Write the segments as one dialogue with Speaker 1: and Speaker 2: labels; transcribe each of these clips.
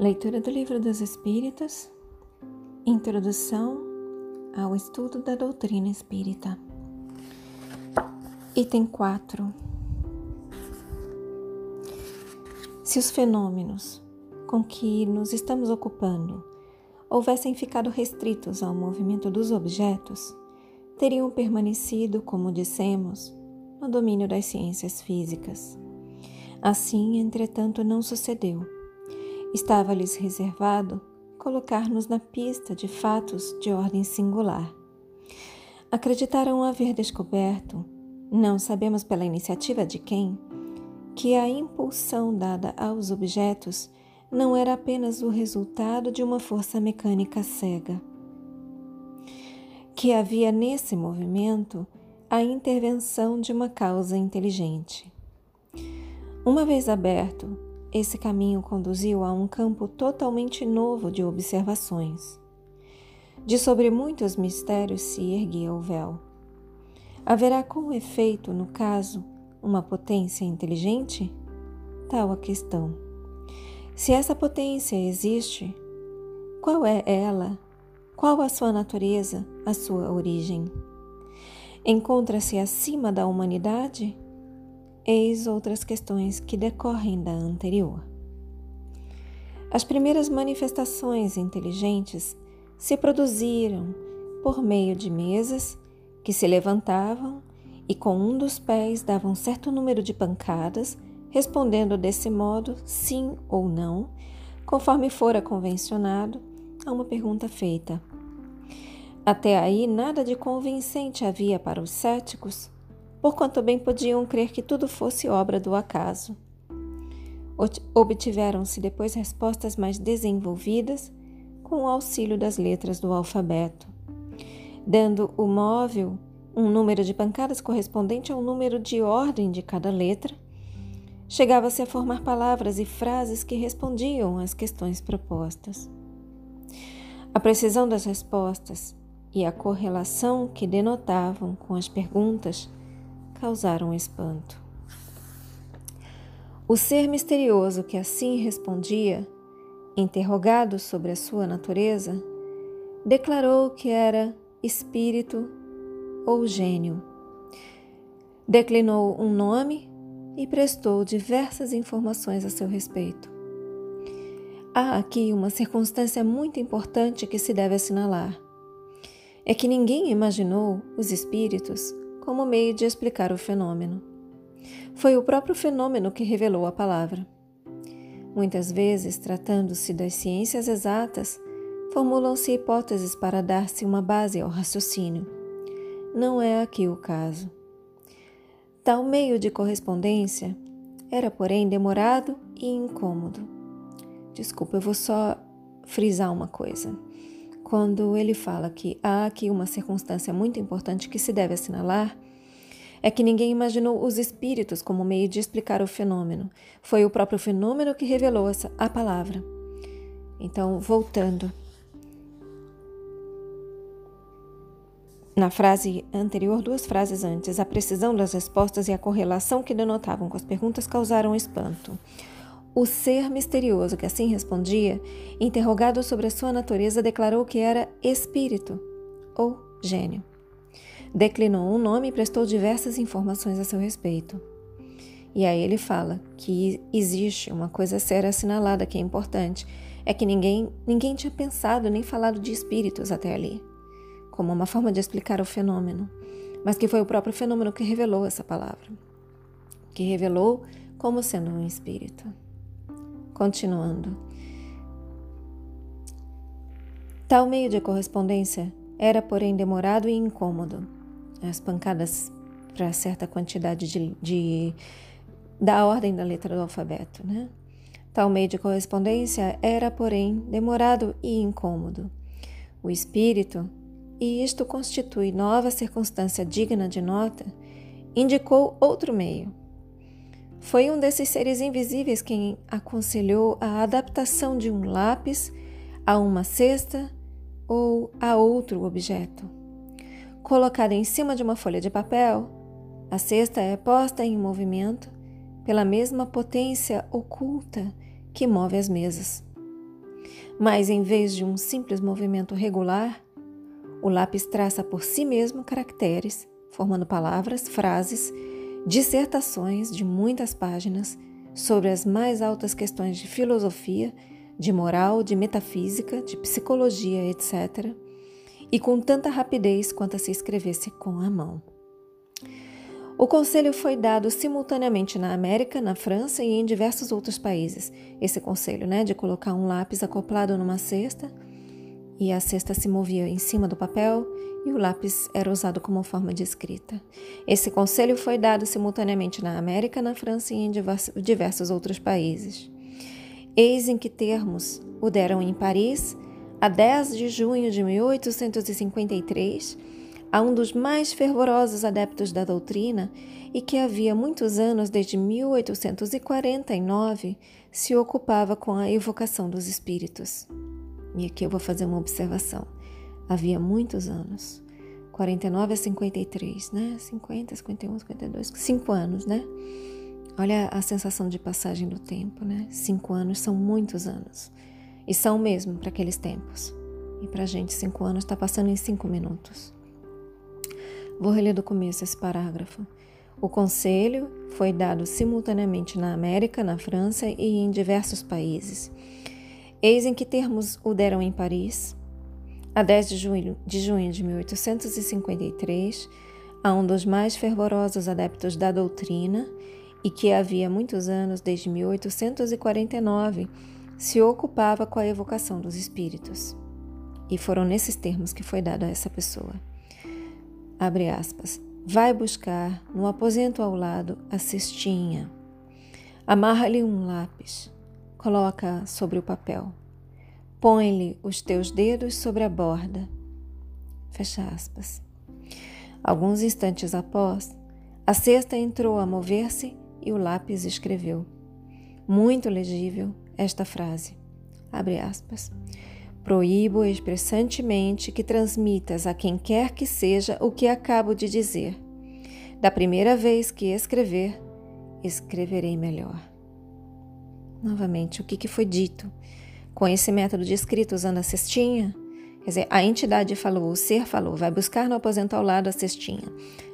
Speaker 1: Leitura do Livro dos Espíritos, Introdução ao Estudo da Doutrina Espírita. Item 4. Se os fenômenos com que nos estamos ocupando houvessem ficado restritos ao movimento dos objetos, teriam permanecido, como dissemos, no domínio das ciências físicas. Assim, entretanto, não sucedeu Estava-lhes reservado colocar-nos na pista de fatos de ordem singular. Acreditaram haver descoberto, não sabemos pela iniciativa de quem, que a impulsão dada aos objetos não era apenas o resultado de uma força mecânica cega. Que havia nesse movimento a intervenção de uma causa inteligente. Uma vez aberto, esse caminho conduziu a um campo totalmente novo de observações. De sobre muitos mistérios se erguia o véu. Haverá com efeito, no caso, uma potência inteligente? Tal a questão. Se essa potência existe, qual é ela? Qual a sua natureza, a sua origem? Encontra-se acima da humanidade? Eis outras questões que decorrem da anterior. As primeiras manifestações inteligentes se produziram por meio de mesas que se levantavam e com um dos pés davam certo número de pancadas, respondendo desse modo sim ou não, conforme fora convencionado a uma pergunta feita. Até aí nada de convincente havia para os céticos porquanto bem podiam crer que tudo fosse obra do acaso. Obtiveram-se depois respostas mais desenvolvidas com o auxílio das letras do alfabeto, dando o móvel um número de pancadas correspondente ao número de ordem de cada letra, chegava-se a formar palavras e frases que respondiam às questões propostas. A precisão das respostas e a correlação que denotavam com as perguntas causaram espanto. O ser misterioso que assim respondia, interrogado sobre a sua natureza, declarou que era espírito ou gênio. Declinou um nome e prestou diversas informações a seu respeito. Há aqui uma circunstância muito importante que se deve assinalar. É que ninguém imaginou os espíritos como meio de explicar o fenômeno. Foi o próprio fenômeno que revelou a palavra. Muitas vezes, tratando-se das ciências exatas, formulam-se hipóteses para dar-se uma base ao raciocínio. Não é aqui o caso. Tal meio de correspondência era, porém, demorado e incômodo. Desculpa, eu vou só frisar uma coisa quando ele fala que há aqui uma circunstância muito importante que se deve assinalar, é que ninguém imaginou os espíritos como meio de explicar o fenômeno. Foi o próprio fenômeno que revelou a palavra. Então, voltando. Na frase anterior, duas frases antes, a precisão das respostas e a correlação que denotavam com as perguntas causaram espanto. O ser misterioso que assim respondia, interrogado sobre a sua natureza, declarou que era espírito ou gênio. Declinou um nome e prestou diversas informações a seu respeito. E aí ele fala que existe uma coisa séria assinalada que é importante, é que ninguém, ninguém tinha pensado nem falado de espíritos até ali, como uma forma de explicar o fenômeno, mas que foi o próprio fenômeno que revelou essa palavra, que revelou como sendo um espírito. Continuando. Tal meio de correspondência era, porém, demorado e incômodo. As pancadas para certa quantidade de, de, da ordem da letra do alfabeto, né? Tal meio de correspondência era, porém, demorado e incômodo. O espírito, e isto constitui nova circunstância digna de nota, indicou outro meio, foi um desses seres invisíveis quem aconselhou a adaptação de um lápis a uma cesta ou a outro objeto. Colocada em cima de uma folha de papel, a cesta é posta em movimento pela mesma potência oculta que move as mesas. Mas em vez de um simples movimento regular, o lápis traça por si mesmo caracteres, formando palavras, frases, dissertações de muitas páginas sobre as mais altas questões de filosofia, de moral, de metafísica, de psicologia, etc., e com tanta rapidez quanto se escrevesse com a mão. O conselho foi dado simultaneamente na América, na França e em diversos outros países. Esse conselho, né, de colocar um lápis acoplado numa cesta e a cesta se movia em cima do papel e o lápis era usado como forma de escrita. Esse conselho foi dado simultaneamente na América, na França e em diversos outros países. Eis em que termos o deram em Paris, a 10 de junho de 1853, a um dos mais fervorosos adeptos da doutrina e que havia muitos anos, desde 1849, se ocupava com a evocação dos espíritos. E aqui eu vou fazer uma observação. Havia muitos anos, 49 a 53, né? 50, 51, 52, 5 anos, né? Olha a sensação de passagem do tempo, né? Cinco anos são muitos anos. E são mesmo para aqueles tempos. E para a gente, cinco anos está passando em cinco minutos. Vou reler do começo esse parágrafo. O conselho foi dado simultaneamente na América, na França e em diversos países. Eis em que termos o deram em Paris, a 10 de junho de, junho de 1853, a um dos mais fervorosos adeptos da doutrina e que havia muitos anos, desde 1849, se ocupava com a evocação dos espíritos. E foram nesses termos que foi dado a essa pessoa. Abre aspas. Vai buscar no aposento ao lado a cestinha. Amarra-lhe um lápis. Coloca sobre o papel. Põe-lhe os teus dedos sobre a borda. Fecha aspas. Alguns instantes após, a cesta entrou a mover-se e o lápis escreveu. Muito legível esta frase. Abre aspas. Proíbo expressantemente que transmitas a quem quer que seja o que acabo de dizer. Da primeira vez que escrever, escreverei melhor. Novamente, o que, que foi dito? Com esse método de escrita usando a cestinha, quer dizer, a entidade falou, o ser falou, vai buscar no aposento ao lado a cestinha.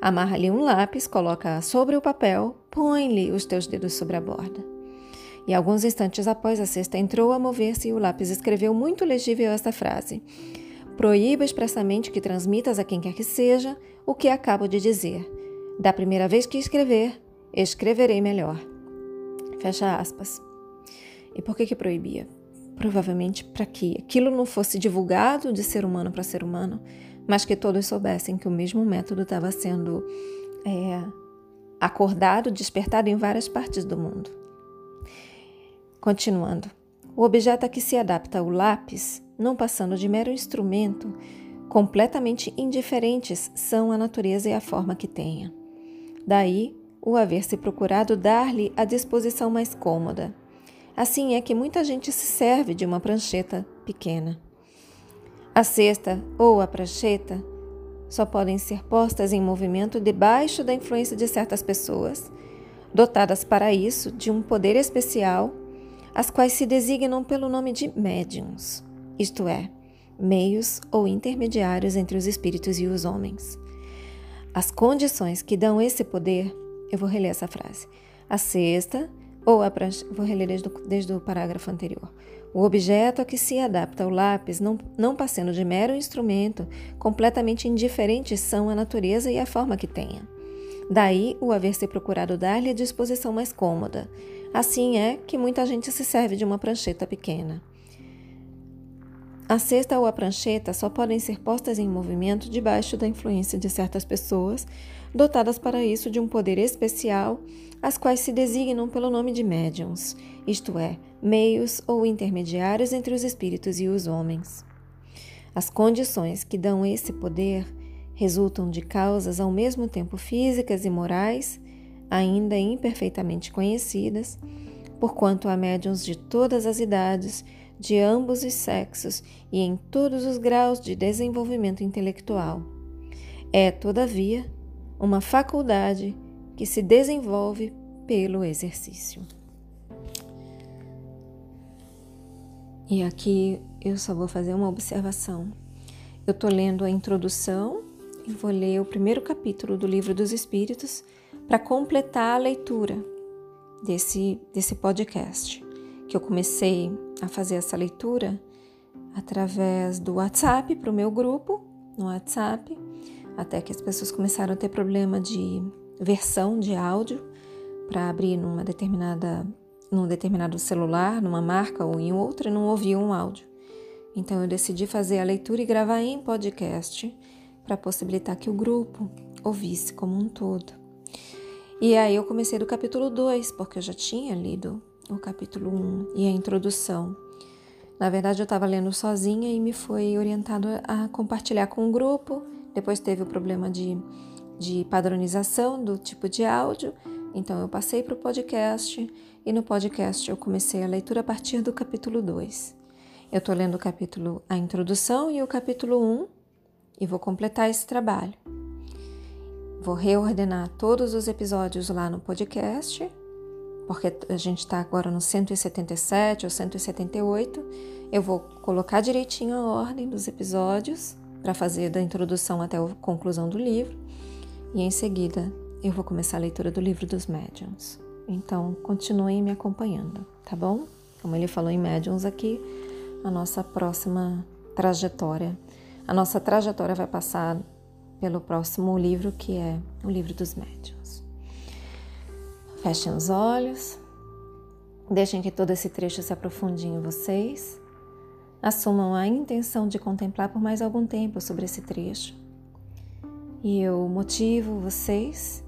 Speaker 1: Amarra-lhe um lápis, coloca sobre o papel, põe-lhe os teus dedos sobre a borda. E alguns instantes após a cesta entrou a mover-se e o lápis escreveu muito legível esta frase: Proíba expressamente que transmitas a quem quer que seja o que acabo de dizer. Da primeira vez que escrever, escreverei melhor. Fecha aspas. E por que que proibia? Provavelmente para que aquilo não fosse divulgado de ser humano para ser humano, mas que todos soubessem que o mesmo método estava sendo é, acordado, despertado em várias partes do mundo. Continuando, o objeto a que se adapta o lápis, não passando de mero instrumento, completamente indiferentes são a natureza e a forma que tenha. Daí o haver se procurado dar-lhe a disposição mais cômoda. Assim é que muita gente se serve de uma prancheta pequena. A cesta ou a prancheta só podem ser postas em movimento debaixo da influência de certas pessoas, dotadas para isso de um poder especial, as quais se designam pelo nome de médiums, isto é, meios ou intermediários entre os espíritos e os homens. As condições que dão esse poder, eu vou reler essa frase. A cesta ou a prancheta, vou reler desde o, desde o parágrafo anterior. O objeto a que se adapta o lápis, não, não passando de mero instrumento, completamente indiferentes são a natureza e a forma que tenha. Daí o haver se procurado dar-lhe a disposição mais cômoda. Assim é que muita gente se serve de uma prancheta pequena. A cesta ou a prancheta só podem ser postas em movimento debaixo da influência de certas pessoas, dotadas para isso de um poder especial, as quais se designam pelo nome de médiums, isto é, meios ou intermediários entre os espíritos e os homens. As condições que dão esse poder resultam de causas ao mesmo tempo físicas e morais, ainda imperfeitamente conhecidas, porquanto há médiums de todas as idades, de ambos os sexos e em todos os graus de desenvolvimento intelectual. É, todavia, uma faculdade que se desenvolve pelo exercício. E aqui eu só vou fazer uma observação. Eu estou lendo a introdução e vou ler o primeiro capítulo do Livro dos Espíritos para completar a leitura desse, desse podcast. Que eu comecei a fazer essa leitura através do WhatsApp para o meu grupo, no WhatsApp, até que as pessoas começaram a ter problema de versão de áudio para abrir numa determinada num determinado celular, numa marca ou em outra, e não ouvia um áudio. Então eu decidi fazer a leitura e gravar em podcast para possibilitar que o grupo ouvisse como um todo. E aí eu comecei do capítulo 2, porque eu já tinha lido o capítulo 1 um e a introdução. Na verdade, eu estava lendo sozinha e me foi orientado a compartilhar com o grupo. Depois teve o problema de, de padronização do tipo de áudio, então eu passei para o podcast e no podcast eu comecei a leitura a partir do capítulo 2. Eu estou lendo o capítulo A Introdução e o capítulo 1 e vou completar esse trabalho. Vou reordenar todos os episódios lá no podcast, porque a gente está agora no 177 ou 178. Eu vou colocar direitinho a ordem dos episódios para fazer da introdução até a conclusão do livro e em seguida eu vou começar a leitura do livro dos médiuns. Então, continuem me acompanhando, tá bom? Como ele falou em médiuns aqui, a nossa próxima trajetória. A nossa trajetória vai passar pelo próximo livro, que é o livro dos médiuns. Fechem os olhos, deixem que todo esse trecho se aprofunde em vocês. Assumam a intenção de contemplar por mais algum tempo sobre esse trecho. E eu motivo vocês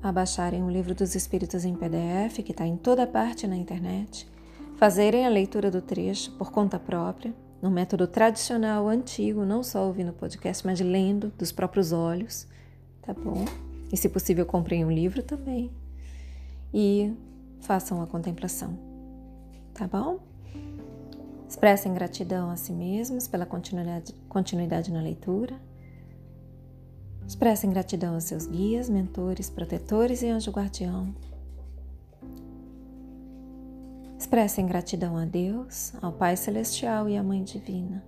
Speaker 1: a baixarem o Livro dos Espíritos em PDF, que está em toda parte na internet, fazerem a leitura do trecho por conta própria, no método tradicional, antigo, não só ouvindo podcast, mas lendo dos próprios olhos, tá bom? E se possível, comprem um livro também. E façam a contemplação, tá bom? Expressem gratidão a si mesmos pela continuidade, continuidade na leitura Expressem gratidão aos seus guias, mentores, protetores e anjo guardião. Expressem gratidão a Deus, ao Pai Celestial e à Mãe Divina.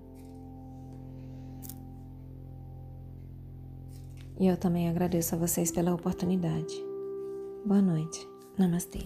Speaker 1: E eu também agradeço a vocês pela oportunidade. Boa noite. नमस्ते।